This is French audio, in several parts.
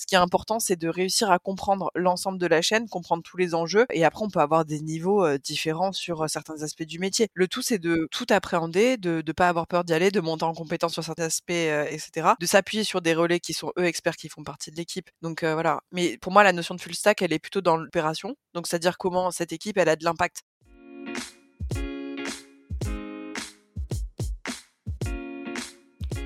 Ce qui est important, c'est de réussir à comprendre l'ensemble de la chaîne, comprendre tous les enjeux, et après, on peut avoir des niveaux différents sur certains aspects du métier. Le tout, c'est de tout appréhender, de ne pas avoir peur d'y aller, de monter en compétence sur certains aspects, etc. De s'appuyer sur des relais qui sont eux experts, qui font partie de l'équipe. Donc voilà. Mais pour moi, la notion de full stack, elle est plutôt dans l'opération. Donc c'est-à-dire comment cette équipe, elle a de l'impact.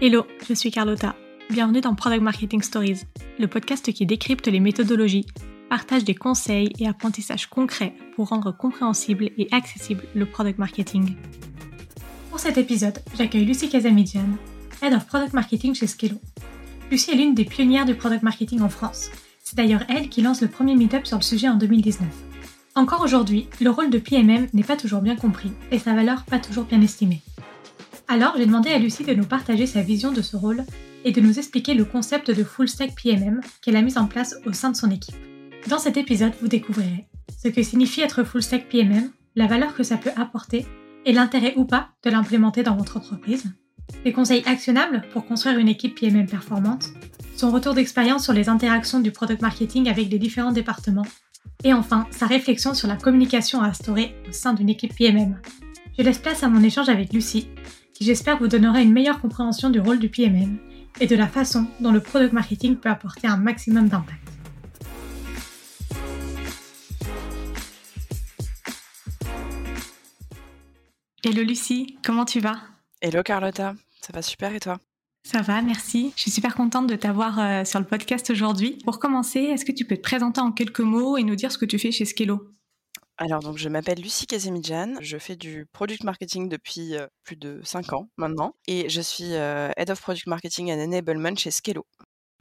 Hello, je suis Carlotta. Bienvenue dans Product Marketing Stories, le podcast qui décrypte les méthodologies, partage des conseils et apprentissages concrets pour rendre compréhensible et accessible le product marketing. Pour cet épisode, j'accueille Lucie Casamidian, Head of Product Marketing chez Skello. Lucie est l'une des pionnières du product marketing en France. C'est d'ailleurs elle qui lance le premier meetup sur le sujet en 2019. Encore aujourd'hui, le rôle de PMM n'est pas toujours bien compris et sa valeur pas toujours bien estimée. Alors, j'ai demandé à Lucie de nous partager sa vision de ce rôle et de nous expliquer le concept de Full Stack PMM qu'elle a mis en place au sein de son équipe. Dans cet épisode, vous découvrirez ce que signifie être Full Stack PMM, la valeur que ça peut apporter et l'intérêt ou pas de l'implémenter dans votre entreprise, des conseils actionnables pour construire une équipe PMM performante, son retour d'expérience sur les interactions du product marketing avec les différents départements, et enfin sa réflexion sur la communication à instaurer au sein d'une équipe PMM. Je laisse place à mon échange avec Lucie, qui j'espère vous donnera une meilleure compréhension du rôle du PMM et de la façon dont le product marketing peut apporter un maximum d'impact. Hello Lucie, comment tu vas? Hello Carlotta, ça va super et toi? Ça va, merci. Je suis super contente de t'avoir euh, sur le podcast aujourd'hui. Pour commencer, est-ce que tu peux te présenter en quelques mots et nous dire ce que tu fais chez Skello alors donc je m'appelle Lucie Kazemidjan, je fais du product marketing depuis plus de 5 ans maintenant et je suis Head of Product Marketing and Enablement chez Skello.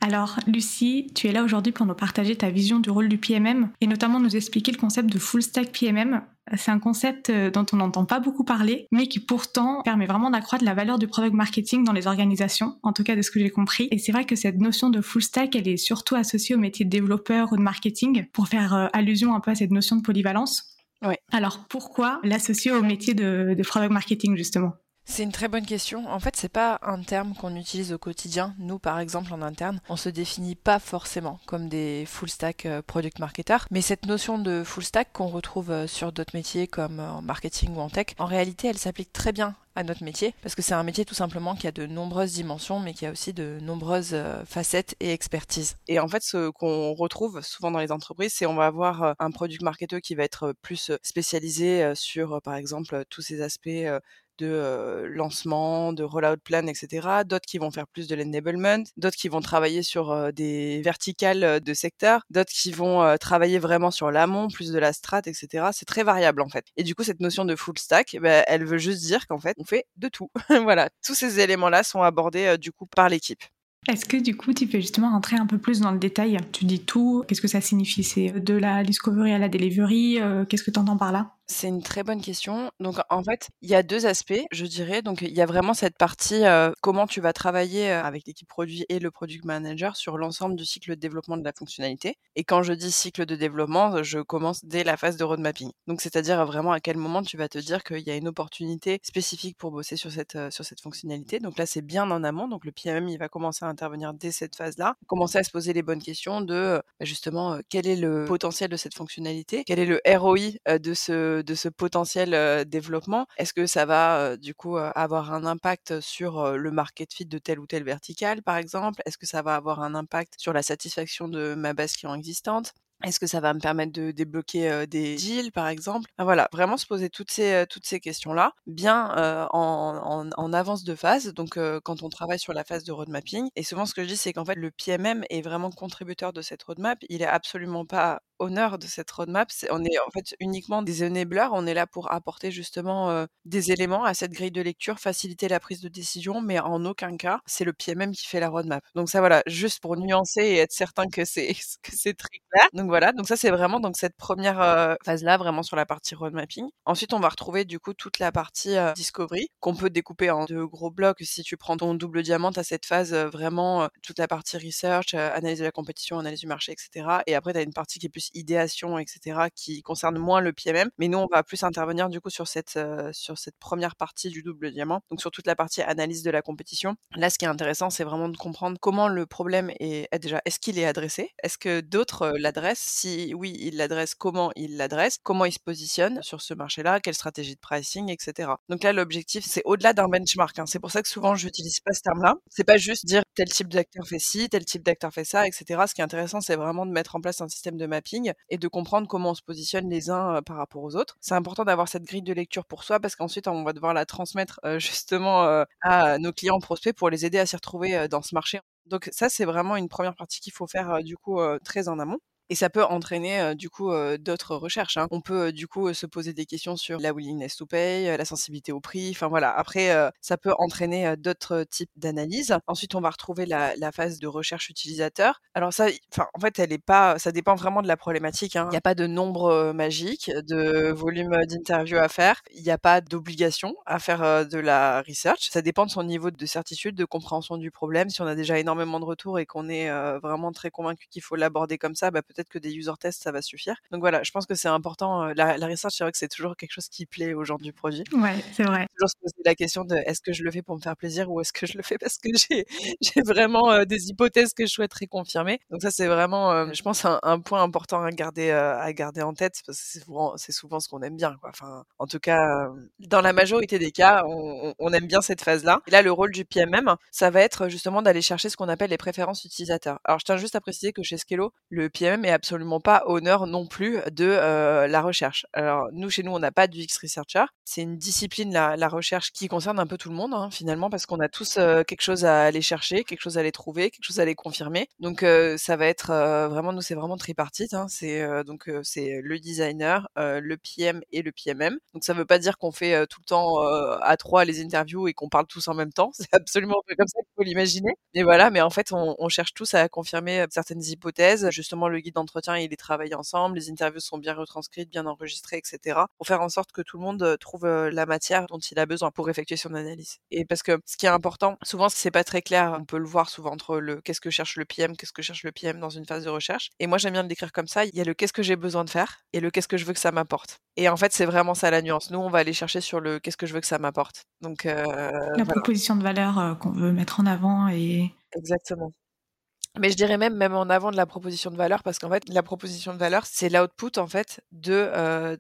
Alors, Lucie, tu es là aujourd'hui pour nous partager ta vision du rôle du PMM et notamment nous expliquer le concept de full stack PMM. C'est un concept euh, dont on n'entend pas beaucoup parler, mais qui pourtant permet vraiment d'accroître la valeur du product marketing dans les organisations, en tout cas de ce que j'ai compris. Et c'est vrai que cette notion de full stack, elle est surtout associée au métier de développeur ou de marketing, pour faire euh, allusion un peu à cette notion de polyvalence. Ouais. Alors pourquoi l'associer au métier de, de product marketing justement? C'est une très bonne question. En fait, c'est pas un terme qu'on utilise au quotidien. Nous, par exemple, en interne, on se définit pas forcément comme des full stack euh, product marketers, mais cette notion de full stack qu'on retrouve euh, sur d'autres métiers comme euh, en marketing ou en tech, en réalité, elle s'applique très bien à notre métier parce que c'est un métier tout simplement qui a de nombreuses dimensions mais qui a aussi de nombreuses facettes et expertises. Et en fait ce qu'on retrouve souvent dans les entreprises c'est on va avoir un product marketer qui va être plus spécialisé sur par exemple tous ces aspects de lancement, de rollout plan, etc. D'autres qui vont faire plus de l'enablement, d'autres qui vont travailler sur des verticales de secteur, d'autres qui vont travailler vraiment sur l'amont, plus de la strat, etc. C'est très variable en fait. Et du coup, cette notion de full stack, bah, elle veut juste dire qu'en fait, on fait de tout. voilà, tous ces éléments-là sont abordés du coup par l'équipe. Est-ce que du coup, tu peux justement rentrer un peu plus dans le détail? Tu dis tout, qu'est-ce que ça signifie? C'est de la discovery à la delivery Qu'est-ce que tu entends par là? C'est une très bonne question. Donc en fait, il y a deux aspects, je dirais. Donc il y a vraiment cette partie comment tu vas travailler avec l'équipe produit et le product manager sur l'ensemble du cycle de développement de la fonctionnalité. Et quand je dis cycle de développement, je commence dès la phase de road mapping. Donc c'est-à-dire vraiment à quel moment tu vas te dire qu'il y a une opportunité spécifique pour bosser sur cette sur cette fonctionnalité. Donc là, c'est bien en amont. Donc le PMM, il va commencer à intervenir dès cette phase-là, commencer à se poser les bonnes questions de bah, justement quel est le potentiel de cette fonctionnalité, quel est le ROI de ce de ce potentiel développement Est-ce que ça va du coup avoir un impact sur le market fit de telle ou telle verticale, par exemple? Est-ce que ça va avoir un impact sur la satisfaction de ma base client existante? Est-ce que ça va me permettre de débloquer des deals, par exemple? Voilà, vraiment se poser toutes ces, ces questions-là, bien en, en, avance de phase, donc quand on travaille sur la phase de road mapping. Et souvent, ce que je dis, c'est qu'en fait, le PMM est vraiment contributeur de cette roadmap. Il est absolument pas honneur de cette roadmap. on est en fait uniquement des enablers. On est là pour apporter justement des éléments à cette grille de lecture, faciliter la prise de décision, mais en aucun cas, c'est le PMM qui fait la roadmap. Donc ça, voilà, juste pour nuancer et être certain que c'est très clair. Donc voilà, donc ça c'est vraiment donc cette première phase-là, vraiment sur la partie road mapping. Ensuite, on va retrouver du coup toute la partie discovery qu'on peut découper en deux gros blocs. Si tu prends ton double diamant, à cette phase vraiment toute la partie research, analyse de la compétition, analyse du marché, etc. Et après, tu as une partie qui est plus idéation, etc., qui concerne moins le PMM. Mais nous, on va plus intervenir du coup sur cette, sur cette première partie du double diamant, donc sur toute la partie analyse de la compétition. Là, ce qui est intéressant, c'est vraiment de comprendre comment le problème est déjà, est-ce qu'il est adressé? Est-ce que d'autres l'adressent? Si oui, ils l'adressent, comment ils l'adressent? Comment ils se positionnent sur ce marché-là? Quelle stratégie de pricing, etc. Donc là, l'objectif, c'est au-delà d'un benchmark. Hein. C'est pour ça que souvent, je n'utilise pas ce terme-là. C'est pas juste dire tel type d'acteur fait ci, tel type d'acteur fait ça, etc. Ce qui est intéressant, c'est vraiment de mettre en place un système de mapping et de comprendre comment on se positionne les uns par rapport aux autres. C'est important d'avoir cette grille de lecture pour soi parce qu'ensuite, on va devoir la transmettre justement à nos clients prospects pour les aider à s'y retrouver dans ce marché. Donc ça, c'est vraiment une première partie qu'il faut faire du coup très en amont. Et ça peut entraîner du coup d'autres recherches. Hein. On peut du coup se poser des questions sur la willingness to pay, la sensibilité au prix. Enfin voilà. Après, ça peut entraîner d'autres types d'analyses. Ensuite, on va retrouver la, phase de recherche utilisateur. Alors ça, en fait, elle est pas. Ça dépend vraiment de la problématique. Hein. Il n'y a pas de nombre magique, de volume d'interview à faire. Il n'y a pas d'obligation à faire de la research. Ça dépend de son niveau de certitude, de compréhension du problème. Si on a déjà énormément de retours et qu'on est vraiment très convaincu qu'il faut l'aborder comme ça, bah, peut-être que des user tests, ça va suffire. Donc voilà, je pense que c'est important. La, la research, c'est vrai que c'est toujours quelque chose qui plaît aux gens du produit. Ouais, c'est vrai. Toujours se poser la question de est-ce que je le fais pour me faire plaisir ou est-ce que je le fais parce que j'ai, vraiment des hypothèses que je souhaiterais confirmer. Donc ça, c'est vraiment, je pense, un, point important à garder, à garder en tête parce que c'est souvent, ce qu'on aime bien. Quoi. Enfin, en tout cas, dans la majorité des cas, on, on aime bien cette phase-là. Et là, le rôle du PMM, ça va être justement d'aller chercher ce qu'on appelle les préférences utilisateurs. Alors, je tiens juste à préciser que chez Skello, le PMM est absolument pas honneur non plus de la recherche. Alors nous, chez nous, on n'a pas du X-Researcher. C'est une discipline, la, recherche, qui concerne un peu tout le monde, hein, finalement, parce qu'on a tous quelque chose à aller chercher, quelque chose à aller trouver, quelque chose à aller confirmer. Donc ça va être vraiment, nous, c'est vraiment tripartite. Hein. c'est donc c'est le designer, le PM et le PMM. Donc ça veut pas dire qu'on fait tout le temps à trois les interviews et qu'on parle tous en même temps. C'est absolument pas comme ça qu'il faut l'imaginer. Mais voilà, mais en fait, on, on cherche tous à confirmer certaines hypothèses. Justement, le guide d'entretien, il est travaillé ensemble, les interviews sont bien retranscrites, bien enregistrées, etc. pour faire en sorte que tout le monde trouve la matière dont il a besoin pour effectuer son analyse. Et parce que ce qui est important, souvent c'est pas très clair, on peut le voir souvent entre le qu'est-ce que cherche le PM, qu'est-ce que cherche le PM dans une phase de recherche. Et moi j'aime bien le décrire comme ça, il y a le qu'est-ce que j'ai besoin de faire et le qu'est-ce que je veux que ça m'apporte. Et en fait c'est vraiment ça la nuance. Nous on va aller chercher sur le qu'est-ce que je veux que ça m'apporte. Donc la proposition de valeur qu'on veut mettre en avant et Exactement. Mais je dirais même même en avant de la proposition de valeur parce qu'en fait, la proposition de valeur, c'est l'output en fait de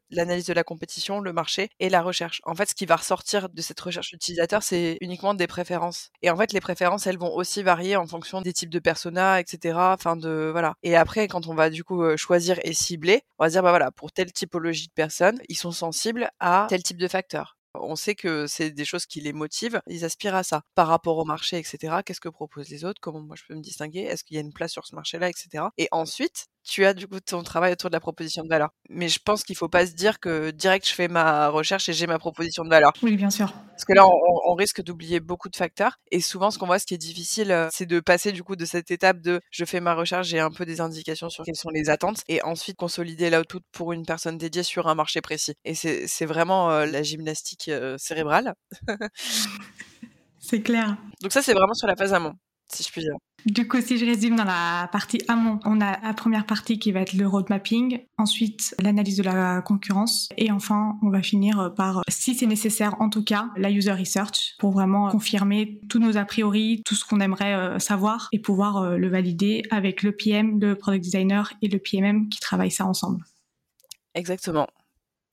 l'analyse de la compétition, le marché et la recherche. En fait, ce qui va ressortir de cette recherche utilisateur, c'est uniquement des préférences. Et en fait, les préférences, elles vont aussi varier en fonction des types de personas, etc. Enfin de voilà. Et après, quand on va du coup choisir et cibler, on va dire bah voilà, pour telle typologie de personnes, ils sont sensibles à tel type de facteurs. On sait que c'est des choses qui les motivent, ils aspirent à ça. Par rapport au marché, etc., qu'est-ce que proposent les autres? Comment moi je peux me distinguer? Est-ce qu'il y a une place sur ce marché-là, etc. Et ensuite, tu as du coup ton travail autour de la proposition de valeur. Mais je pense qu'il faut pas se dire que direct je fais ma recherche et j'ai ma proposition de valeur. Oui, bien sûr. Parce que là, on, risque d'oublier beaucoup de facteurs. Et souvent, ce qu'on voit, ce qui est difficile, euh, c'est de passer du coup de cette étape de je fais ma recherche, j'ai un peu des indications sur quelles sont les attentes, et ensuite consolider l'output pour une personne dédiée sur un marché précis. Et c'est vraiment euh, la gymnastique euh, cérébrale. c'est clair. Donc ça, c'est vraiment sur la phase amont si je puis dire. Du coup, si je résume dans la partie amont, on a la première partie qui va être le road mapping, ensuite l'analyse de la concurrence, et enfin, on va finir par, si c'est nécessaire en tout cas, la user research pour vraiment confirmer tous nos a priori, tout ce qu'on aimerait euh, savoir et pouvoir euh, le valider avec le PM, le product designer et le PMM qui travaillent ça ensemble. Exactement.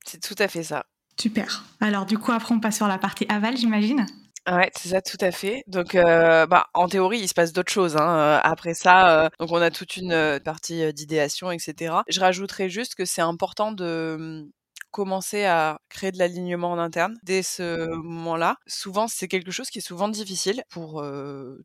C'est tout à fait ça. Super. Alors du coup, après, on passe sur la partie aval, j'imagine Ouais, c'est ça, tout à fait. Donc, euh, bah, en théorie, il se passe d'autres choses. Hein. Euh, après ça, euh, donc on a toute une partie d'idéation, etc. Je rajouterais juste que c'est important de commencer à créer de l'alignement en interne dès ce moment-là. Souvent, c'est quelque chose qui est souvent difficile pour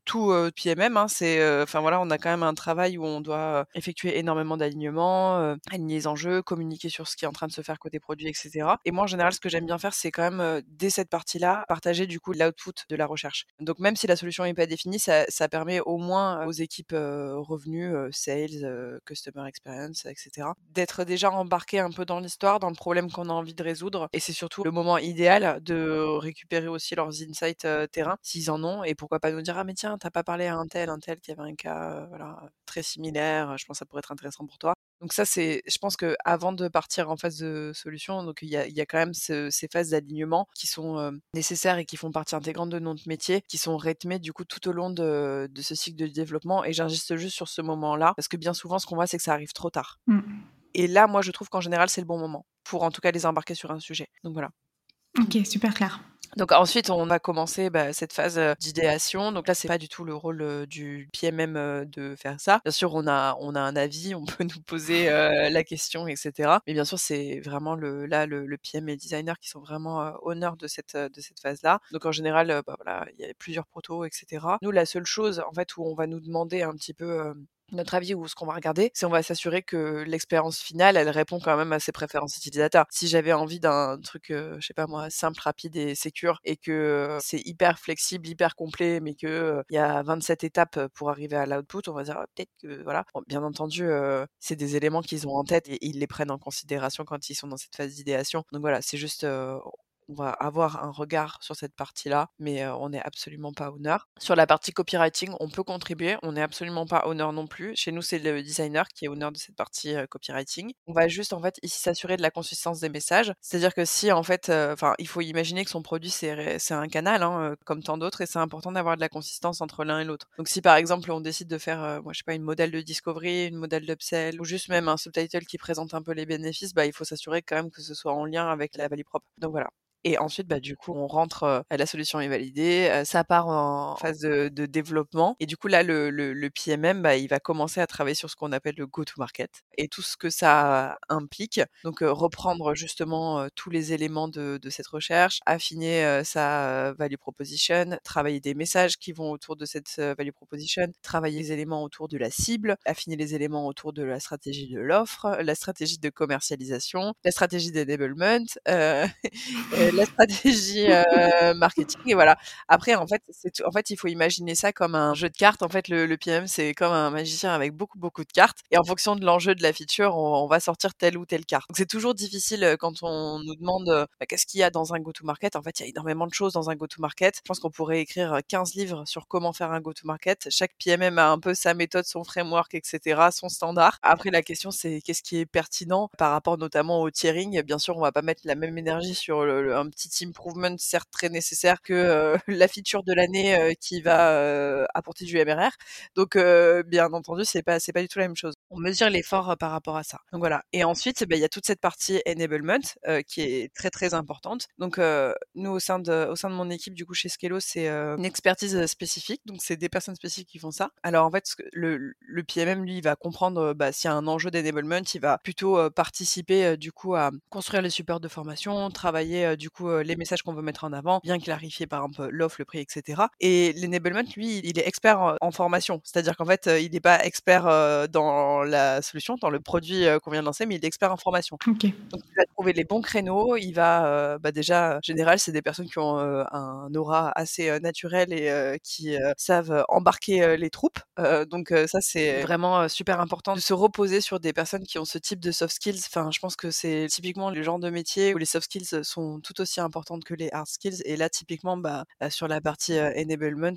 tout PMM. Hein. C'est, enfin voilà, on a quand même un travail où on doit effectuer énormément d'alignement, aligner les enjeux, communiquer sur ce qui est en train de se faire côté produit, etc. Et moi, en général, ce que j'aime bien faire, c'est quand même dès cette partie-là partager du coup l'output de la recherche. Donc même si la solution n'est pas définie, ça, ça, permet au moins aux équipes revenus, sales, customer experience, etc. d'être déjà embarquées un peu dans l'histoire, dans le problème qu'on a envie de résoudre. Et c'est surtout le moment idéal de récupérer aussi leurs insights terrain, s'ils en ont, et pourquoi pas nous dire ah mais tiens, t'as pas parlé à un tel, un tel qui avait un cas voilà très similaire. Je pense que ça pourrait être intéressant pour toi. Donc ça, c'est, je pense que avant de partir en phase de solution, donc il y a, y a quand même ces phases d'alignement qui sont nécessaires et qui font partie intégrante de notre métier, qui sont rythmées du coup tout au long de, ce cycle de développement. Et j'insiste juste sur ce moment-là, parce que bien souvent, ce qu'on voit, c'est que ça arrive trop tard. Mmh. Et là, moi, je trouve qu'en général, c'est le bon moment pour en tout cas les embarquer sur un sujet. Donc voilà. Ok, super clair. Donc ensuite, on a commencé bah, cette phase d'idéation. Donc là, c'est pas du tout le rôle du PMM de faire ça. Bien sûr, on a on a un avis, on peut nous poser la question, etc. Mais bien sûr, c'est vraiment le là le, le, PM et le designer qui sont vraiment honneurs de cette de cette phase-là. Donc en général, bah, voilà, il y a plusieurs protos, etc. Nous, la seule chose en fait où on va nous demander un petit peu notre avis ou ce qu'on va regarder, c'est on va s'assurer que l'expérience finale, elle répond quand même à ses préférences utilisateurs. Si j'avais envie d'un truc, je sais pas moi, simple, rapide et sécure, et que c'est hyper flexible, hyper complet, mais que il y a 27 étapes pour arriver à l'output, on va dire peut-être que voilà. bien entendu, c'est des éléments qu'ils ont en tête et ils les prennent en considération quand ils sont dans cette phase d'idéation. Donc voilà, c'est juste on va avoir un regard sur cette partie-là, mais on n'est absolument pas honneur. Sur la partie copywriting, on peut contribuer, on n'est absolument pas honneur non plus. Chez nous, c'est le designer qui est honneur de cette partie copywriting. On va juste en fait ici s'assurer de la consistance des messages, c'est-à-dire que si en fait, enfin, il faut imaginer que son produit c'est un canal, hein, comme tant d'autres, et c'est important d'avoir de la consistance entre l'un et l'autre. Donc si par exemple on décide de faire, moi je sais pas, une modèle de discovery, une modèle d'upsell, ou juste même un subtitle qui présente un peu les bénéfices, bah il faut s'assurer quand même que ce soit en lien avec la value propre. Donc voilà. Et ensuite, bah, du coup, on rentre, la solution est validée, ça part en phase de, développement. Et du coup, là, le, PMM, bah, il va commencer à travailler sur ce qu'on appelle le go-to-market et tout ce que ça implique. Donc, reprendre justement tous les éléments de, de, cette recherche, affiner sa value proposition, travailler des messages qui vont autour de cette value proposition, travailler les éléments autour de la cible, affiner les éléments autour de la stratégie de l'offre, la stratégie de commercialisation, la stratégie d'enablement, euh, la stratégie euh, marketing et voilà. Après en fait, c'est en fait il faut imaginer ça comme un jeu de cartes. En fait, le, le PM c'est comme un magicien avec beaucoup beaucoup de cartes et en fonction de l'enjeu de la feature, on, va sortir telle ou telle carte. Donc c'est toujours difficile euh, quand on nous demande euh, bah, qu'est-ce qu'il y a dans un go-to-market. En fait, il y a énormément de choses dans un go-to-market. Je pense qu'on pourrait écrire 15 livres sur comment faire un go-to-market. Chaque PMM a un peu sa méthode, son framework, etc., son standard. Après, la question c'est qu'est-ce qui est pertinent par rapport notamment au tiering? Bien sûr, on va pas mettre la même énergie sur le, un petit improvement certes très nécessaire que la feature de l'année qui va apporter du MRR. Donc bien entendu, c'est pas c'est pas du tout la même chose. On mesure l'effort par rapport à ça. Donc voilà. Et ensuite, bah, il y a toute cette partie enablement qui est très très importante. Donc nous au sein de au sein de mon équipe du coup chez Scalo, c'est une expertise spécifique. Donc c'est des personnes spécifiques qui font ça. Alors en fait, le, le PMM lui il va comprendre bah, s'il y a un enjeu d'enablement, il va plutôt participer du coup à construire les supports de formation, travailler du coup les messages qu'on veut mettre en avant, bien clarifier par exemple l'offre, le prix, etc. Et l'enablement, lui, il est expert en formation, c'est-à-dire qu'en fait, il n'est pas expert dans la solution, dans le produit qu'on vient de lancer, mais il est expert en formation. Donc, il va trouver les bons créneaux. Il va, bah, déjà, en général, c'est des personnes qui ont un aura assez naturel et qui savent embarquer les troupes. donc ça, c'est vraiment super important de se reposer sur des personnes qui ont ce type de soft skills. Enfin, je pense que c'est typiquement le genre de métier où les soft skills sont tout aussi importantes que les hard skills. Et là, typiquement, bah, sur la partie enablement,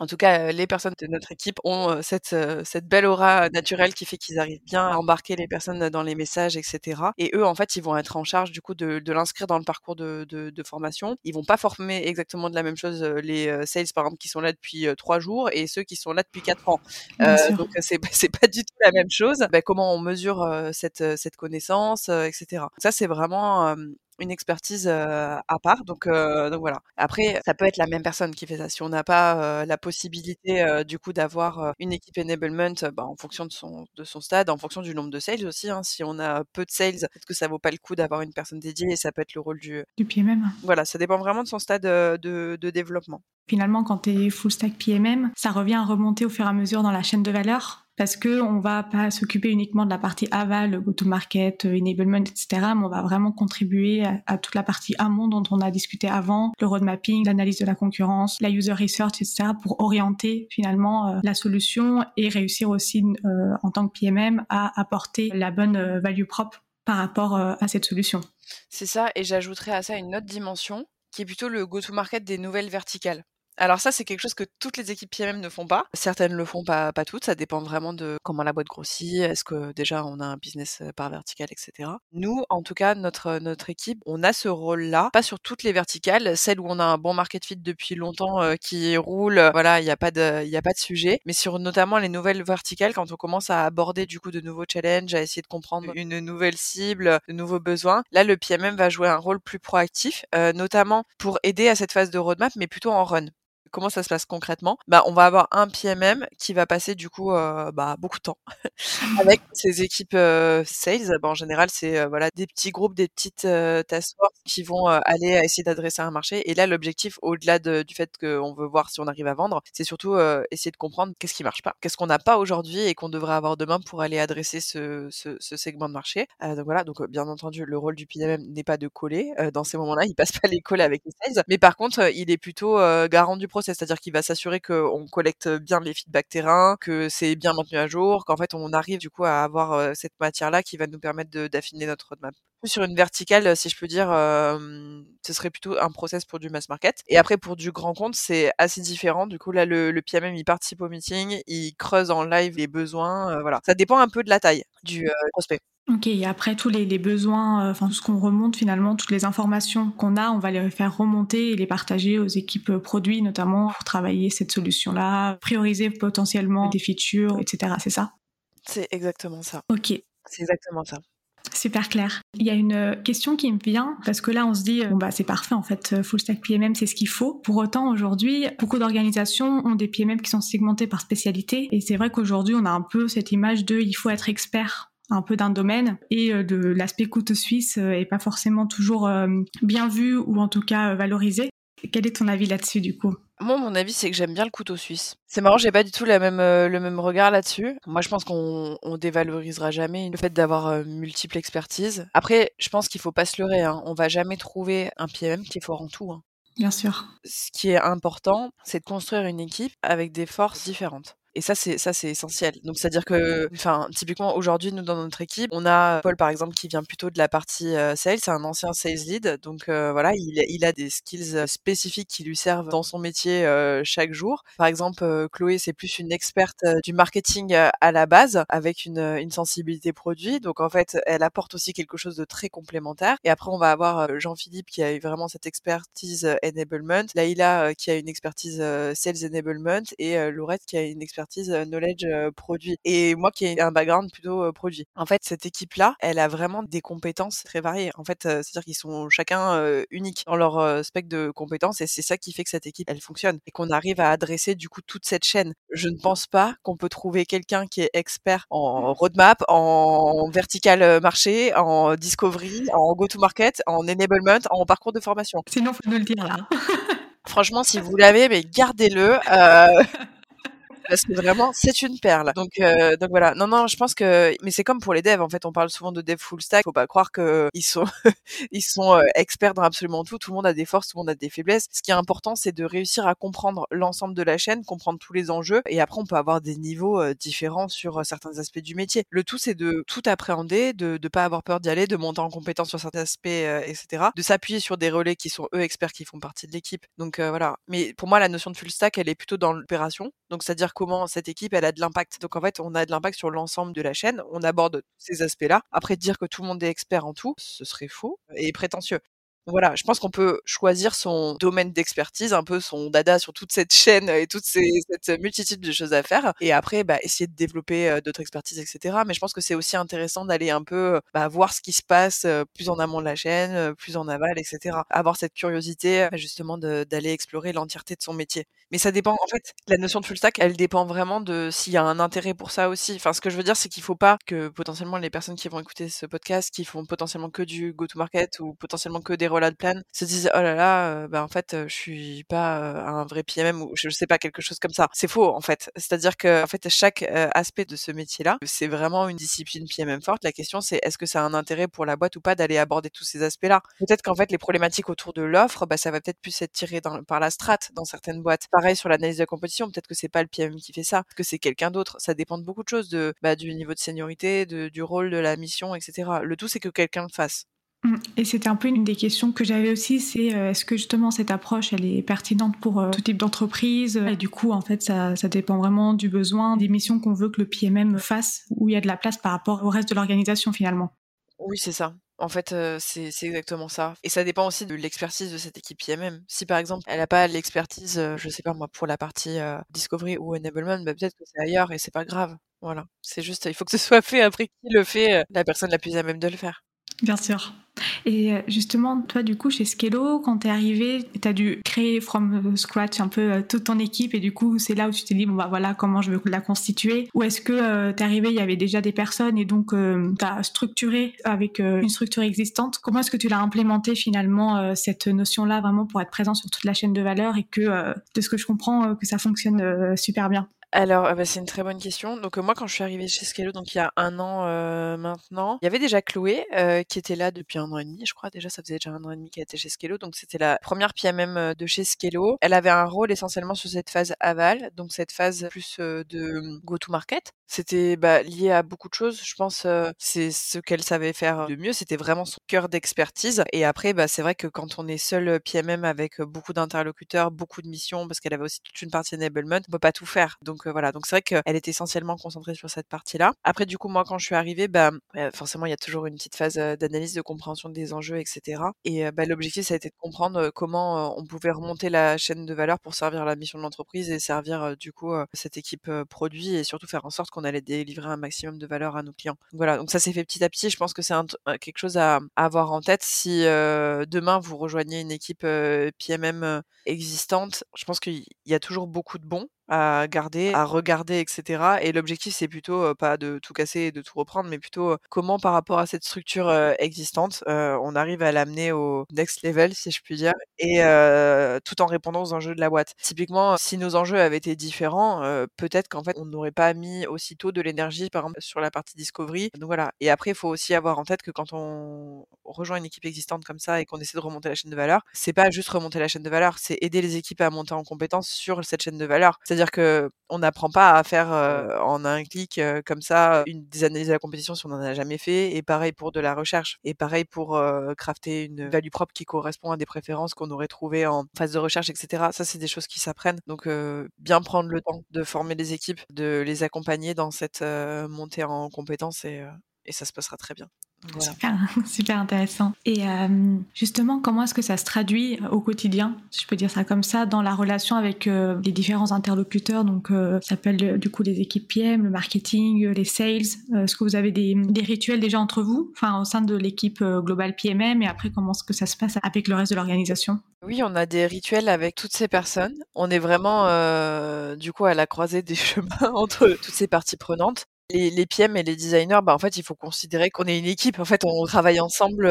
en tout cas, les personnes de notre équipe ont cette, cette belle aura naturelle qui fait qu'ils arrivent bien à embarquer les personnes dans les messages, etc. Et eux, en fait, ils vont être en charge du coup de, de l'inscrire dans le parcours de, de, de, formation. Ils vont pas former exactement de la même chose les sales, par exemple, qui sont là depuis trois jours et ceux qui sont là depuis quatre ans. Euh, donc c'est pas du tout la même chose. Bah, comment on mesure cette cette connaissance, etc. Ça, c'est vraiment une expertise à part. Donc, donc voilà. Après, ça peut être la même personne qui fait ça. Si on n'a pas la possibilité du coup d'avoir une équipe enablement bah, en fonction de son, de son stade, en fonction du nombre de sales aussi. Hein. Si on a peu de sales, peut-être que ça vaut pas le coup d'avoir une personne dédiée et ça peut être le rôle du, du PMM. Voilà, ça dépend vraiment de son stade de, de développement. Finalement, quand tu es full stack PMM, ça revient à remonter au fur et à mesure dans la chaîne de valeur? Parce que on va pas s'occuper uniquement de la partie aval, go-to-market, euh, enablement, etc., mais on va vraiment contribuer à, toute la partie amont dont on a discuté avant, le road mapping, l'analyse de la concurrence, la user research, etc., pour orienter finalement euh, la solution et réussir aussi euh, en tant que PMM à apporter la bonne value propre par rapport à cette solution. C'est ça et j'ajouterais à ça une autre dimension qui est plutôt le go-to-market des nouvelles verticales. Alors ça, c'est quelque chose que toutes les équipes PMM ne font pas. Certaines le font, pas, pas toutes. Ça dépend vraiment de comment la boîte grossit. Est-ce que déjà on a un business par vertical, etc. Nous, en tout cas, notre, notre équipe, on a ce rôle-là. Pas sur toutes les verticales. Celles où on a un bon market fit depuis longtemps qui roule, voilà, il n'y a, pas de, y a pas de sujet. Mais sur notamment les nouvelles verticales, quand on commence à aborder du coup de nouveaux challenges, à essayer de comprendre une nouvelle cible, de nouveaux besoins, là, le PMM va jouer un rôle plus proactif, notamment pour aider à cette phase de roadmap, mais plutôt en run. Comment ça se passe concrètement? Bah, on va avoir un PMM qui va passer du coup euh, bah, beaucoup de temps avec ses équipes euh, sales. Bah, en général, c'est euh, voilà des petits groupes, des petites task force qui vont aller essayer d'adresser un marché. Et là, l'objectif, au-delà du fait qu'on veut voir si on arrive à vendre, c'est surtout essayer de comprendre qu'est-ce qui marche pas, qu'est-ce qu'on n'a pas aujourd'hui et qu'on devrait avoir demain pour aller adresser ce, ce, segment de marché. donc voilà, donc bien entendu, le rôle du PMM n'est pas de coller. dans ces moments-là, il passe pas les calls avec les sales, mais par contre, il est plutôt garant du c'est-à-dire qu'il va s'assurer qu'on collecte bien les feedbacks terrain, que c'est bien maintenu à jour, qu'en fait on arrive du coup à avoir cette matière-là qui va nous permettre d'affiner notre roadmap. Sur une verticale, si je peux dire, ce serait plutôt un process pour du mass market. Et après, pour du grand compte, c'est assez différent. Du coup, là, le, le PMM, il participe au meeting, il creuse en live les besoins. voilà. Ça dépend un peu de la taille du prospect. Ok, et après tous les, besoins, euh, enfin tout ce qu'on remonte finalement, toutes les informations qu'on a, on va les faire remonter et les partager aux équipes produits notamment pour travailler cette solution-là, prioriser potentiellement des features, etc. C'est ça? C'est exactement ça. Ok. C'est exactement ça. Super clair. Il y a une euh, question qui me vient parce que là on se dit bon bah c'est parfait en fait euh, full stack PMM c'est ce qu'il faut. Pour autant aujourd'hui beaucoup d'organisations ont des PMM qui sont segmentés par spécialité et c'est vrai qu'aujourd'hui on a un peu cette image de il faut être expert un peu d'un domaine et euh, de l'aspect couteau suisse euh, est pas forcément toujours euh, bien vu ou en tout cas valorisé. Quel est ton avis là-dessus du coup? Moi, mon avis, c'est que j'aime bien le couteau suisse. C'est marrant, j'ai pas du tout la même, le même regard là-dessus. Moi, je pense qu'on on dévalorisera jamais le fait d'avoir multiples expertises. Après, je pense qu'il faut pas se leurrer. Hein. On va jamais trouver un PMM qui est fort en tout. Hein. Bien sûr. Ce qui est important, c'est de construire une équipe avec des forces différentes. Et ça, c'est ça, c'est essentiel. Donc, c'est-à-dire que, enfin, typiquement aujourd'hui, nous dans notre équipe, on a Paul par exemple qui vient plutôt de la partie sales, c'est un ancien sales lead, donc voilà, il, il, a des skills spécifiques qui lui servent dans son métier chaque jour. Par exemple, Chloé, c'est plus une experte du marketing à la base, avec une, une, sensibilité produit. Donc en fait, elle apporte aussi quelque chose de très complémentaire. Et après, on va avoir Jean-Philippe qui a eu vraiment cette expertise enablement, Laïla qui a une expertise sales enablement et Laurette qui a une expertise knowledge produit et moi qui ai un background plutôt produit. En fait, cette équipe-là, elle a vraiment des compétences très variées. En fait, c'est-à-dire qu'ils sont chacun uniques dans leur spectre de compétences et c'est ça qui fait que cette équipe, elle fonctionne et qu'on arrive à adresser du coup toute cette chaîne. Je ne pense pas qu'on peut trouver quelqu'un qui est expert en roadmap, en vertical marché, en discovery, en go-to-market, en enablement, en parcours de formation. Sinon, faut nous le dire là. Franchement, si vous l'avez, mais gardez-le. Euh parce que vraiment c'est une perle. Donc euh, donc voilà. Non non, je pense que mais c'est comme pour les devs en fait, on parle souvent de dev full stack, faut pas croire que ils sont ils sont euh, experts dans absolument tout, tout le monde a des forces, tout le monde a des faiblesses. Ce qui est important, c'est de réussir à comprendre l'ensemble de la chaîne, comprendre tous les enjeux et après on peut avoir des niveaux euh, différents sur certains aspects du métier. Le tout c'est de tout appréhender, de ne pas avoir peur d'y aller, de monter en compétence sur certains aspects etc. De s'appuyer sur des relais qui sont eux experts qui font partie de l'équipe. Donc voilà. Mais pour moi la notion de full stack, elle est plutôt dans l'opération. Donc c'est-à-dire comment cette équipe, elle a de l'impact. Donc en fait, on a de l'impact sur l'ensemble de la chaîne. On aborde ces aspects-là. Après, dire que tout le monde est expert en tout, ce serait faux et prétentieux voilà, je pense qu'on peut choisir son domaine d'expertise, un peu son dada sur toute cette chaîne et toute cette multitude de choses à faire. Et après, bah, essayer de développer d'autres expertises, etc. Mais je pense que c'est aussi intéressant d'aller un peu bah, voir ce qui se passe plus en amont de la chaîne, plus en aval, etc. Avoir cette curiosité, justement, d'aller explorer l'entièreté de son métier. Mais ça dépend, en fait, la notion de full stack, elle dépend vraiment de s'il y a un intérêt pour ça aussi. Enfin, ce que je veux dire, c'est qu'il faut pas que potentiellement les personnes qui vont écouter ce podcast, qui font potentiellement que du go-to-market ou potentiellement que des se disent oh là là bah en fait je suis pas un vrai PMM ou je sais pas quelque chose comme ça c'est faux en fait. C'est-à-dire que en fait chaque aspect de ce métier là c'est vraiment une discipline PMM forte. La question c'est est-ce que ça a un intérêt pour la boîte ou pas d'aller aborder tous ces aspects là peut-être qu'en fait les problématiques autour de l'offre bah ça va peut-être plus être tiré par la strate dans certaines boîtes. Pareil sur l'analyse de la compétition peut-être que c'est pas le PMM qui fait ça que c'est quelqu'un d'autre. Ça dépend de beaucoup de choses de bah, du niveau de seniorité du rôle de la mission etc le tout c'est que quelqu'un le fasse. Et c'était un peu une des questions que j'avais aussi, c'est euh, est-ce que justement cette approche, elle est pertinente pour euh, tout type d'entreprise? Et du coup, en fait, ça, ça dépend vraiment du besoin, des missions qu'on veut que le PMM fasse, où il y a de la place par rapport au reste de l'organisation finalement. Oui, c'est ça. En fait, c'est exactement ça. Et ça dépend aussi de l'expertise de cette équipe PMM. Si par exemple, elle n'a pas l'expertise, je sais pas moi, pour la partie discovery ou enablement, bah, peut-être que c'est ailleurs et c'est pas grave. Voilà. C'est juste, il faut que ce soit fait après qui le fait, la personne la plus à même de le faire. Bien sûr. Et euh, justement, toi, du coup, chez Skello, quand t'es arrivé, t'as dû créer from scratch un peu euh, toute ton équipe et du coup, c'est là où tu t'es dit, bon, bah voilà, comment je veux la constituer. Ou est-ce que euh, t'es arrivé, il y avait déjà des personnes et donc t'as structuré avec une structure existante? Comment est-ce que tu l'as implémenté finalement, cette notion-là, vraiment pour être présent sur toute la chaîne de valeur et que, de ce que je comprends, que ça fonctionne super bien? Alors, euh, bah, c'est une très bonne question. Donc, euh, moi, quand je suis arrivée chez Scalo, donc il y a un an euh, maintenant, il y avait déjà Chloé qui était là depuis un an et demi, je crois. Déjà, ça faisait déjà un an et demi qu'elle était chez Scalo. Donc, c'était la première PMM de chez Scalo. Elle avait un rôle essentiellement sur cette phase aval, donc cette phase plus de go-to-market. C'était bah, lié à beaucoup de choses. Je pense c'est ce qu'elle savait faire de mieux. C'était vraiment son cœur d'expertise. Et après, bah, c'est vrai que quand on est seul PMM avec beaucoup d'interlocuteurs, beaucoup de missions, parce qu'elle avait aussi toute une partie enablement, on peut pas tout faire. Donc donc voilà, donc c'est vrai qu'elle est essentiellement concentrée sur cette partie-là. Après, du coup, moi, quand je suis arrivée, bah, forcément, il y a toujours une petite phase d'analyse, de compréhension des enjeux, etc. Et bah, l'objectif, ça a été de comprendre comment on pouvait remonter la chaîne de valeur pour servir la mission de l'entreprise et servir du coup cette équipe produit et surtout faire en sorte qu'on allait délivrer un maximum de valeur à nos clients. voilà, donc ça s'est fait petit à petit. Je pense que c'est quelque chose à, avoir en tête si demain vous rejoignez une équipe PMM existante. Je pense qu'il y a toujours beaucoup de bons à garder, à regarder, etc. Et l'objectif, c'est plutôt pas de tout casser et de tout reprendre, mais plutôt comment par rapport à cette structure existante, on arrive à l'amener au next level, si je puis dire, et tout en répondant aux enjeux de la boîte. Typiquement, si nos enjeux avaient été différents, peut-être qu'en fait, on n'aurait pas mis aussitôt de l'énergie, par exemple, sur la partie discovery. Donc voilà. Et après, il faut aussi avoir en tête que quand on rejoint une équipe existante comme ça et qu'on essaie de remonter la chaîne de valeur, c'est pas juste remonter la chaîne de valeur, c'est aider les équipes à monter en compétence sur cette chaîne de valeur. C'est-à-dire que on n'apprend pas à faire en un clic comme ça une des analyses de la compétition si on n'en a jamais fait. Et pareil pour de la recherche. Et pareil pour crafter une value propre qui correspond à des préférences qu'on aurait trouvées en phase de recherche, etc. Ça, c'est des choses qui s'apprennent. Donc, bien prendre le temps de former les équipes, de les accompagner dans cette montée en compétences et ça se passera très bien. Super, intéressant. Et euh, justement, comment est-ce que ça se traduit au quotidien, si je peux dire ça comme ça, dans la relation avec euh, les différents interlocuteurs? Donc, euh, ça s'appelle du coup les équipes PM, le marketing, les sales. est-ce que vous avez des, rituels déjà entre vous, enfin au sein de l'équipe globale PMM, et après comment est-ce que ça se passe avec le reste de l'organisation? Oui, on a des rituels avec toutes ces personnes. On est vraiment du coup à la croisée des chemins entre toutes ces parties prenantes. Les les PM et les designers, bah, en fait, il faut considérer qu'on est une équipe. En fait, on travaille ensemble,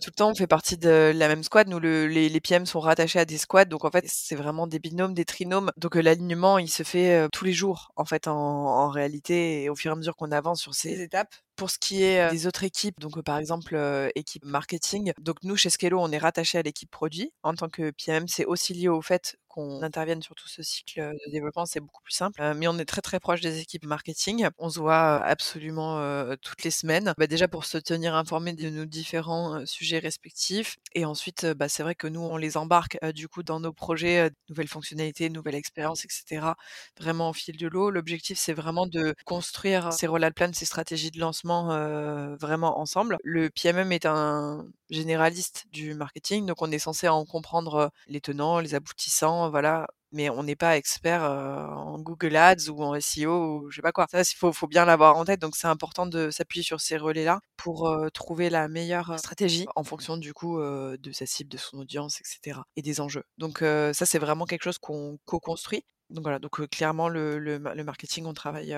tout le temps, on fait partie de la même squad. Nous, le les les PM sont rattachés à des squads, donc en fait, c'est vraiment des binômes, des trinômes. Donc l'alignement, il se fait, tous les jours, en fait, en en réalité et au fur et à mesure qu'on avance sur ces étapes. Pour ce qui est des autres équipes, donc par exemple équipe marketing, donc nous chez Scalo, on est rattaché à l'équipe produit. En tant que PMM, c'est aussi lié au fait qu'on intervienne sur tout ce cycle de développement, c'est beaucoup plus simple. mais on est très très proche des équipes marketing. On se voit absolument toutes les semaines. Bah, déjà pour se tenir informé de nos différents sujets respectifs. Et ensuite, bah, c'est vrai que nous, on les embarque du coup dans nos projets, nouvelles fonctionnalités, nouvelles expériences, etc. Vraiment au fil de l'eau. L'objectif, c'est vraiment de construire ces rollout plans, ces stratégies de lancement vraiment ensemble. Le PMM est un généraliste du marketing, donc on est censé en comprendre les tenants, les aboutissants, voilà. Mais on n'est pas expert en Google Ads ou en SEO ou je sais pas quoi. Ça, il faut, faut bien l'avoir en tête. Donc c'est important de s'appuyer sur ces relais-là pour trouver la meilleure stratégie en fonction du coup de sa cible, de son audience, etc. et des enjeux. Donc ça, c'est vraiment quelque chose qu'on co-construit. Donc voilà, donc clairement le, le, marketing, on travaille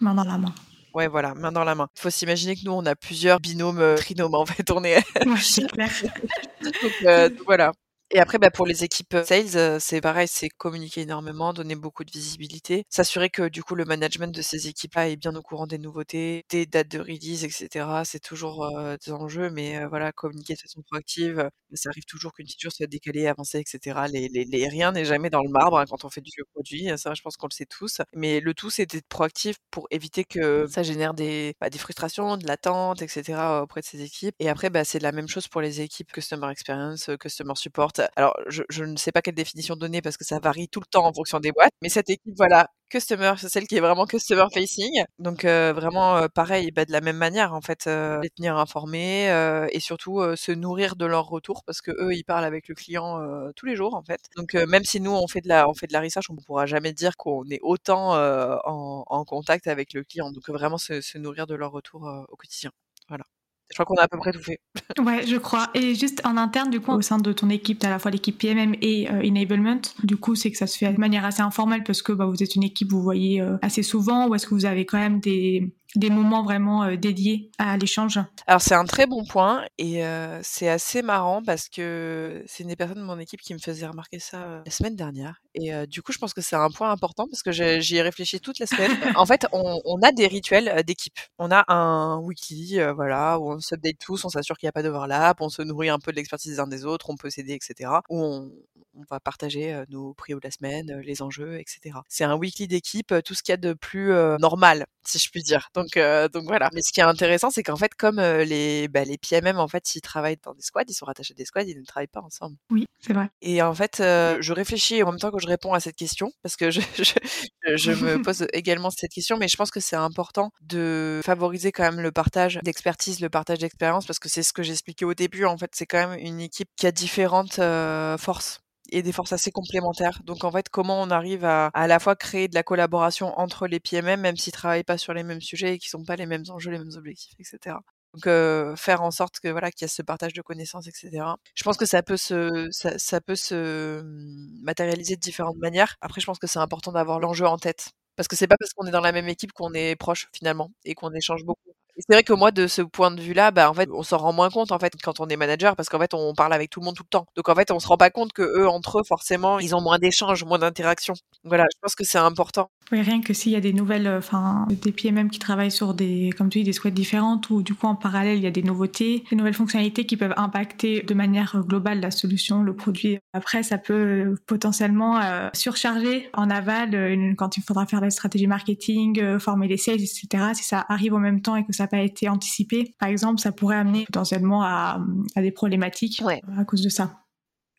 main dans la main. Ouais, voilà, main dans la main. Il faut s'imaginer que nous, on a plusieurs binômes, euh, trinômes, en fait. On est. Ouais, c'est clair. Euh, donc, voilà. Et après, bah, pour les équipes, sales, c'est pareil, c'est communiquer énormément, donner beaucoup de visibilité, s'assurer que du coup le management de ces équipes-là est bien au courant des nouveautés, des dates de release et cetera. C'est toujours, des enjeux, mais voilà, communiquer de façon proactive, ça arrive toujours qu'une feature soit décalée, avancée et cetera. Les les les rien n'est jamais dans le marbre, hein, quand on fait du produit, ça je pense qu'on le sait tous. Mais le tout, c'est d'être proactif pour éviter que ça génère des, bah, des frustrations, de l'attente et cetera, auprès de ces équipes. Et après, bah, c'est la même chose pour les équipes customer experience, customer support. Alors je ne sais pas quelle définition donner parce que ça varie tout le temps en fonction des boîtes, mais cette équipe, voilà, customer, c'est celle qui est vraiment customer facing. Donc vraiment pareil, bah, de la même manière en fait, les tenir informés et surtout se nourrir de leur retour parce que eux ils parlent avec le client tous les jours en fait. Donc même si nous on fait de la on fait de la research, on ne pourra jamais dire qu'on est autant en, en, contact avec le client. Donc vraiment se, se nourrir de leur retour au quotidien. Je crois qu'on a à peu près tout fait. ouais, je crois. Et juste en interne, du coup, au sein de ton équipe, tu as à la fois l'équipe PMM et euh, Enablement. Du coup, c'est que ça se fait de manière assez informelle parce que bah, vous êtes une équipe, vous voyez euh, assez souvent, ou est-ce que vous avez quand même des, des moments vraiment euh, dédiés à l'échange? Alors c'est un très bon point et c'est assez marrant parce que c'est une des personnes de mon équipe qui me faisait remarquer ça la semaine dernière et du coup je pense que c'est un point important parce que j'y ai réfléchi toute la semaine. en fait on, on a des rituels d'équipe. On a un weekly voilà où on s'update tous, on s'assure qu'il n'y a pas d'overlap, on se nourrit un peu de l'expertise des uns des autres, on peut s'aider etc. Où on, on va partager nos prix de la semaine, les enjeux, etc. C'est un weekly d'équipe, tout ce qu'il y a de plus normal, si je puis dire. Donc, donc voilà. Mais ce qui est intéressant, c'est qu'en fait, comme les, bah, les PMM, en fait, ils travaillent dans des squads, ils sont rattachés à des squads, ils ne travaillent pas ensemble. Oui, c'est vrai. Et en fait, je réfléchis en même temps que je réponds à cette question, parce que je, je, je me pose également cette question, mais je pense que c'est important de favoriser quand même le partage d'expertise, le partage d'expérience, parce que c'est ce que j'expliquais au début. En fait, c'est quand même une équipe qui a différentes forces et des forces assez complémentaires. Donc en fait, comment on arrive à à la fois créer de la collaboration entre les PMM, même s'ils travaillent pas sur les mêmes sujets et qui sont pas les mêmes enjeux, les mêmes objectifs, etc. Donc faire en sorte que voilà qu'il y a ce partage de connaissances, etc. Je pense que ça peut se ça, ça peut se matérialiser de différentes manières. Après, je pense que c'est important d'avoir l'enjeu en tête parce que c'est pas parce qu'on est dans la même équipe qu'on est proche finalement et qu'on échange beaucoup c'est vrai que moi, de ce point de vue-là, bah, en fait, on s'en rend moins compte, en fait, quand on est manager, parce qu'en fait, on parle avec tout le monde tout le temps. Donc, en fait, on se rend pas compte que eux, entre eux, forcément, ils ont moins d'échanges, moins d'interactions. Voilà, je pense que c'est important. Oui, rien que s'il y a des nouvelles, euh, enfin, des PMM qui travaillent sur des, comme tu dis, des squads différentes, ou du coup, en parallèle, il y a des nouveautés, des nouvelles fonctionnalités qui peuvent impacter de manière globale la solution, le produit. Après, ça peut potentiellement euh, surcharger en aval euh, quand il faudra faire la stratégie marketing, former les sales, etc. Si ça arrive en même temps et que ça pas été anticipé, par exemple, ça pourrait amener potentiellement à, des problématiques à cause de ça.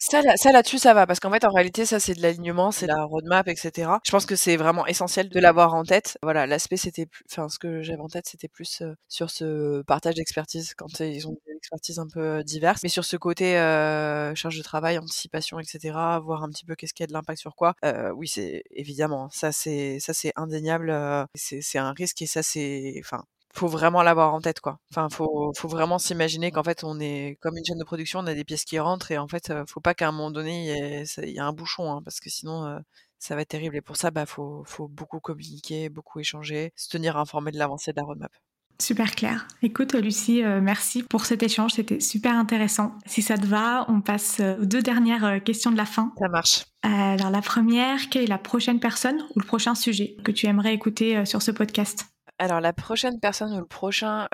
Ça, là, ça là-dessus, ça va, parce qu'en fait, en réalité, ça, c'est de l'alignement, c'est la roadmap, etc. Je pense que c'est vraiment essentiel de l'avoir en tête. Voilà, l'aspect, c'était, enfin, ce que j'avais en tête, c'était plus sur ce partage d'expertise, quand ils ont des expertises un peu diverses, mais sur ce côté charge de travail, anticipation, etc. Voir un petit peu qu'est-ce qui a de l'impact sur quoi. oui, c'est évidemment, ça, c'est, ça, c'est indéniable. c'est, c'est un risque et ça, c'est, enfin, faut vraiment l'avoir en tête, quoi. Enfin, faut, faut vraiment s'imaginer qu'en fait, on est comme une chaîne de production, on a des pièces qui rentrent et en fait, faut pas qu'à un moment donné, il y ait, un bouchon, hein, parce que sinon, ça va être terrible. Et pour ça, bah, faut, faut beaucoup communiquer, beaucoup échanger, se tenir informé de l'avancée de la roadmap. Super clair. Écoute, Lucie, merci pour cet échange. C'était super intéressant. Si ça te va, on passe aux deux dernières questions de la fin. Ça marche. Alors, la première, quelle est la prochaine personne ou le prochain sujet que tu aimerais écouter sur ce podcast? Alors la prochaine personne ou le prochain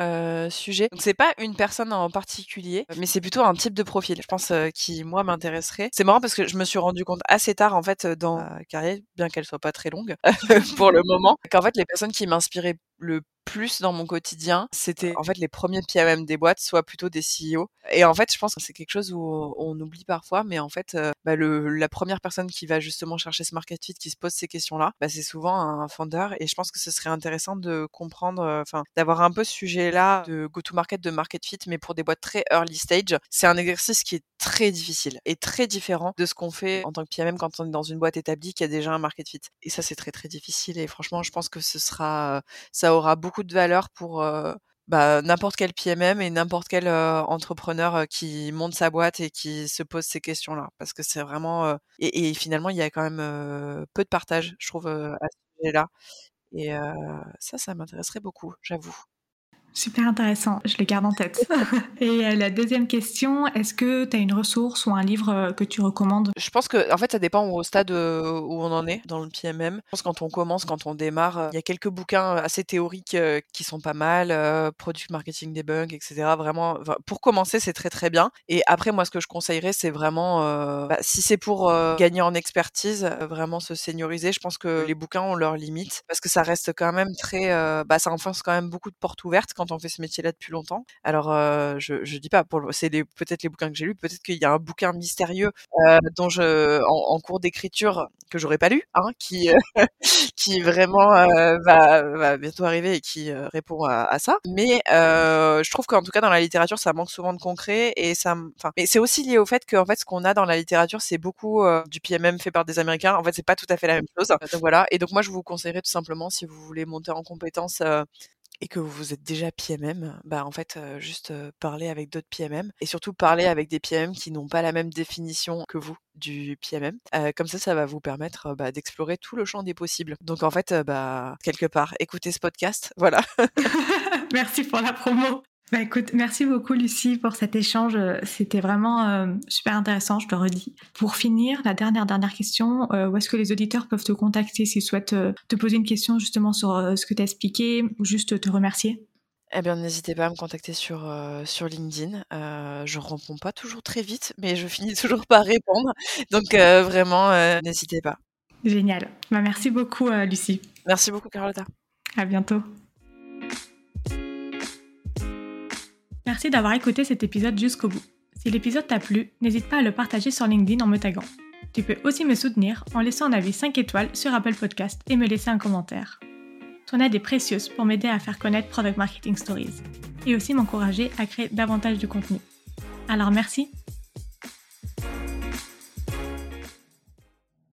sujet, donc c'est pas une personne en particulier, mais c'est plutôt un type de profil, je pense, qui moi m'intéresserait. C'est marrant parce que je me suis rendu compte assez tard en fait dans ma carrière, bien qu'elle soit pas très longue pour le moment, qu'en fait les personnes qui m'inspiraient le plus dans mon quotidien, c'était en fait les premiers PMM des boîtes, soit plutôt des CEO. Et en fait, je pense que c'est quelque chose où on oublie parfois, mais en fait, euh, bah, le, la première personne qui va justement chercher ce market fit, qui se pose ces questions-là, bah, c'est souvent un founder. Et je pense que ce serait intéressant de comprendre, euh, enfin, d'avoir un peu ce sujet-là de go-to-market, de market fit, mais pour des boîtes très early stage. C'est un exercice qui est très difficile et très différent de ce qu'on fait en tant que PMM quand on est dans une boîte établie qui a déjà un market fit. Et ça, c'est très très difficile. Et franchement, je pense que ce sera, ça aura beaucoup de valeur pour bah, n'importe quel PMM et n'importe quel entrepreneur qui monte sa boîte et qui se pose ces questions-là. Parce que c'est vraiment... Et, finalement, il y a quand même peu de partage, je trouve, à ce sujet-là. Et ça, ça m'intéresserait beaucoup, j'avoue. Super intéressant, je le garde en tête. Et euh, la deuxième question, est-ce que tu as une ressource ou un livre euh, que tu recommandes? Je pense que en fait ça dépend au stade euh, où on en est dans le PMM. Je pense que quand on commence, quand on démarre, il y a quelques bouquins assez théoriques qui sont pas mal, Product Marketing Debug, etc. Vraiment, pour commencer, c'est très très bien. Et après, moi, ce que je conseillerais, c'est vraiment, bah, si c'est pour gagner en expertise, vraiment se senioriser. Je pense que les bouquins ont leurs limites parce que ça reste quand même très, bah, ça enfonce quand même beaucoup de portes ouvertes quand on fait ce métier-là depuis longtemps. Alors, je, je dis pas, c'est peut-être les bouquins que j'ai lus, peut-être qu'il y a un bouquin mystérieux dont je, en, cours d'écriture que j'aurais pas lu, hein, qui, qui vraiment va, va, bientôt arriver et qui répond à, ça. Mais je trouve qu'en tout cas dans la littérature, ça manque souvent de concret et ça, enfin, mais c'est aussi lié au fait que en fait ce qu'on a dans la littérature, c'est beaucoup du PMM fait par des Américains. En fait, c'est pas tout à fait la même chose. Donc voilà. Et donc moi, je vous conseillerais tout simplement si vous voulez monter en compétence et que vous êtes déjà PMM, bah en fait juste parler avec d'autres PMM et surtout parler avec des PMM qui n'ont pas la même définition que vous du PMM. comme ça, ça va vous permettre bah, d'explorer tout le champ des possibles. Donc en fait, bah quelque part, écoutez ce podcast, voilà. Merci pour la promo. Bah écoute, merci beaucoup Lucie pour cet échange. C'était vraiment euh, super intéressant, je te redis. Pour finir, la dernière dernière question, euh, où est-ce que les auditeurs peuvent te contacter s'ils souhaitent euh, te poser une question justement sur ce que tu as expliqué ou juste te remercier? Eh bien, n'hésitez pas à me contacter sur, sur LinkedIn. Je je réponds pas toujours très vite, mais je finis toujours par répondre. Donc vraiment, n'hésitez pas. Génial. Bah, merci beaucoup Lucie. Merci beaucoup Carlotta. À bientôt. Merci d'avoir écouté cet épisode jusqu'au bout. Si l'épisode t'a plu, n'hésite pas à le partager sur LinkedIn en me taguant. Tu peux aussi me soutenir en laissant un avis 5 étoiles sur Apple Podcast et me laisser un commentaire. Ton aide est précieuse pour m'aider à faire connaître Product Marketing Stories et aussi m'encourager à créer davantage de contenu. Alors merci